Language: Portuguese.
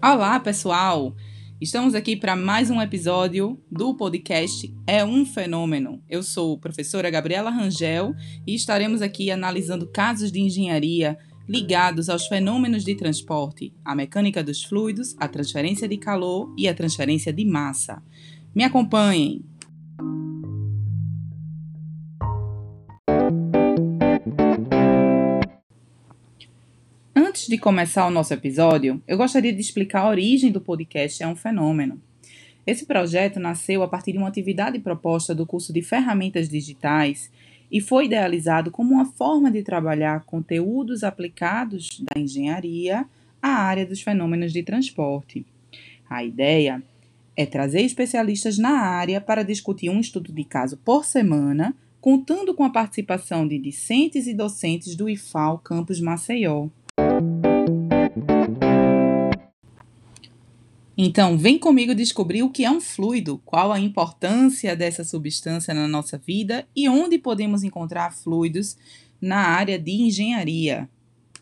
Olá, pessoal! Estamos aqui para mais um episódio do podcast É um Fenômeno. Eu sou a professora Gabriela Rangel e estaremos aqui analisando casos de engenharia ligados aos fenômenos de transporte, a mecânica dos fluidos, a transferência de calor e a transferência de massa. Me acompanhem! Antes de começar o nosso episódio, eu gostaria de explicar a origem do podcast É um Fenômeno. Esse projeto nasceu a partir de uma atividade proposta do curso de Ferramentas Digitais e foi idealizado como uma forma de trabalhar conteúdos aplicados da engenharia à área dos fenômenos de transporte. A ideia é trazer especialistas na área para discutir um estudo de caso por semana, contando com a participação de discentes e docentes do IFAL Campus Maceió. Então, vem comigo descobrir o que é um fluido, qual a importância dessa substância na nossa vida e onde podemos encontrar fluidos na área de engenharia.